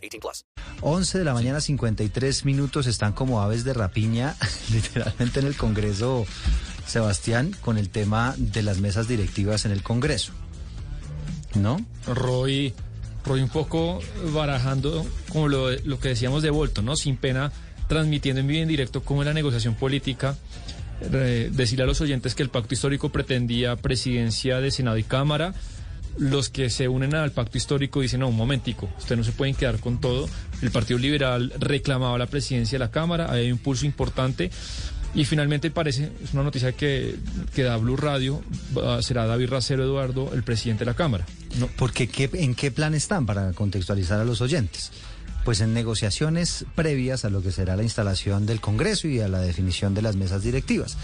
18 plus. 11 de la mañana, 53 minutos, están como aves de rapiña, literalmente en el Congreso, Sebastián, con el tema de las mesas directivas en el Congreso. ¿No? Roy, Roy un poco barajando como lo, lo que decíamos de Bolton, ¿no? Sin pena, transmitiendo en vivo y en directo cómo es la negociación política. Eh, decirle a los oyentes que el pacto histórico pretendía presidencia de Senado y Cámara. Los que se unen al pacto histórico dicen, no, un momentico, ustedes no se pueden quedar con todo. El Partido Liberal reclamaba la presidencia de la Cámara, hay un pulso importante. Y finalmente parece, es una noticia que, que da Blue Radio, será David Racero Eduardo, el presidente de la Cámara. No, Porque ¿qué- ¿en qué plan están para contextualizar a los oyentes? Pues en negociaciones previas a lo que será la instalación del Congreso y a la definición de las mesas directivas.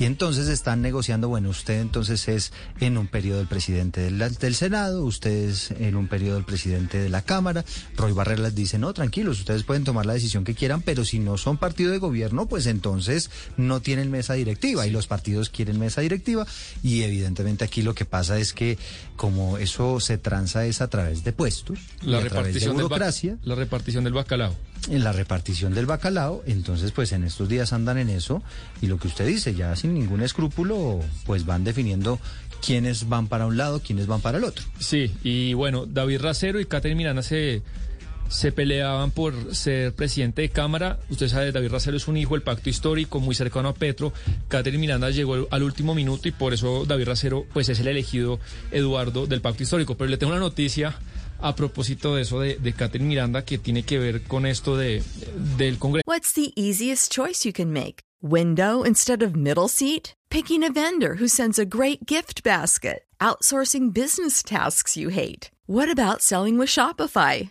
Y entonces están negociando, bueno, usted entonces es en un periodo el presidente del, del Senado, usted es en un periodo el presidente de la Cámara. Roy Barreras dice, no, tranquilos, ustedes pueden tomar la decisión que quieran, pero si no son partido de gobierno, pues entonces no tienen mesa directiva y los partidos quieren mesa directiva. Y evidentemente aquí lo que pasa es que como eso se tranza es a través de puestos, y la a través de repartición, del ba- burocracia la repartición del bacalao. en la repartición del bacalao, entonces pues en estos días andan en eso y lo que usted dice, ya sin ningún escrúpulo, pues van definiendo quiénes van para un lado, quiénes van para el otro. Sí, y bueno, David Racero y Catherine Miranda se, se peleaban por ser presidente de Cámara. Usted sabe, David Racero es un hijo del pacto histórico, muy cercano a Petro. Catherine Miranda llegó al último minuto y por eso David Racero pues es el elegido Eduardo del pacto histórico. Pero le tengo una noticia a propósito de eso de, de Catherine Miranda que tiene que ver con esto de, del Congreso. What's the easiest choice you can make? Window instead of middle seat? Picking a vendor who sends a great gift basket? Outsourcing business tasks you hate? What about selling with Shopify?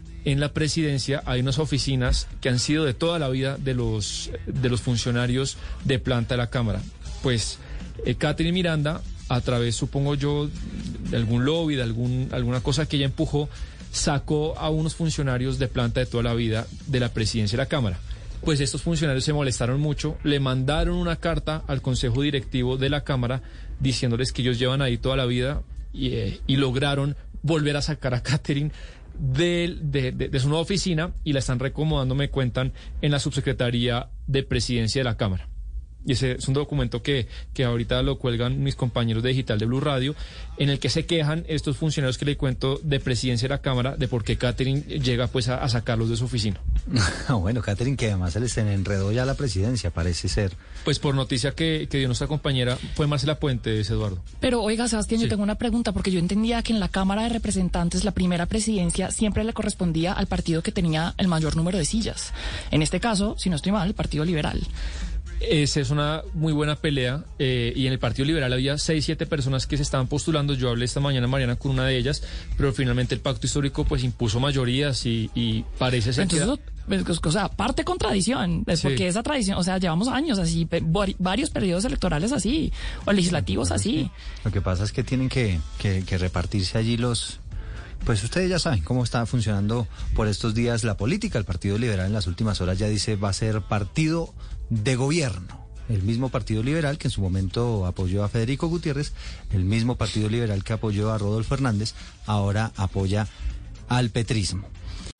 en la presidencia, hay unas oficinas que han sido de toda la vida de los, de los funcionarios de planta de la Cámara. Pues eh, Miranda, a través, supongo yo, de algún lobby, de algún, alguna cosa que ella empujó, sacó a unos funcionarios de planta de toda la vida de la presidencia de la Cámara. Pues estos funcionarios se molestaron mucho, le mandaron una carta al Consejo Directivo de la Cámara diciéndoles que ellos llevan ahí toda la vida y, eh, y lograron volver a sacar a Catherine del- de, de- de su nueva oficina y la están recomodando, me cuentan, en la subsecretaría de presidencia de la Cámara. Y ese es un documento que, que ahorita lo cuelgan mis compañeros de Digital de Blue Radio, en el que se quejan estos funcionarios que le cuento de presidencia de la Cámara de por qué Catherine llega pues a, a sacarlos de su oficina. Ah, bueno, Catherine, que además se les enredó ya la presidencia, parece ser. Pues por noticia que, que dio nuestra compañera fue Marcela Puentes, Eduardo. Pero oiga, Sebastián, Sí. yo tengo una pregunta, porque yo entendía que en la Cámara de Representantes la primera presidencia siempre le correspondía al partido que tenía el mayor número de sillas. En este caso, si no estoy mal, el Partido Liberal. Esa es una muy buena pelea eh, y en el Partido Liberal había seis, siete personas que se estaban postulando. Yo hablé esta mañana, Mariana, con una de ellas, pero finalmente el pacto histórico pues impuso mayorías y, y parece ser Entonces, que... eso, pues, o sea, parte contradicción, es Sí. porque esa tradición, o sea, llevamos años así, varios periodos electorales así, o legislativos así. Lo que pasa es que tienen que, que- que repartirse allí los... Pues ustedes ya saben cómo está funcionando por estos días la política. El Partido Liberal en las últimas horas ya dice va a ser partido de gobierno. el mismo Partido Liberal que en su momento apoyó a Federico Gutiérrez, el mismo Partido Liberal que apoyó a Rodolfo Hernández, ahora apoya al petrismo.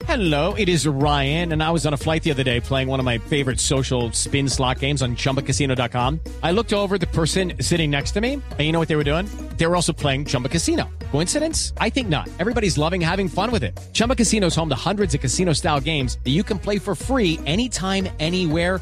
Hello, it is Ryan, and I was on a flight the other day playing one of my favorite social spin slot games on chumbacasino.com. I looked over the person sitting next to me, and you know what they were doing? They were also playing Chumba Casino. Coincidence? I think not. Everybody's loving having fun with it. Chumba Casino is home to hundreds of casino style games that you can play for free anytime, anywhere,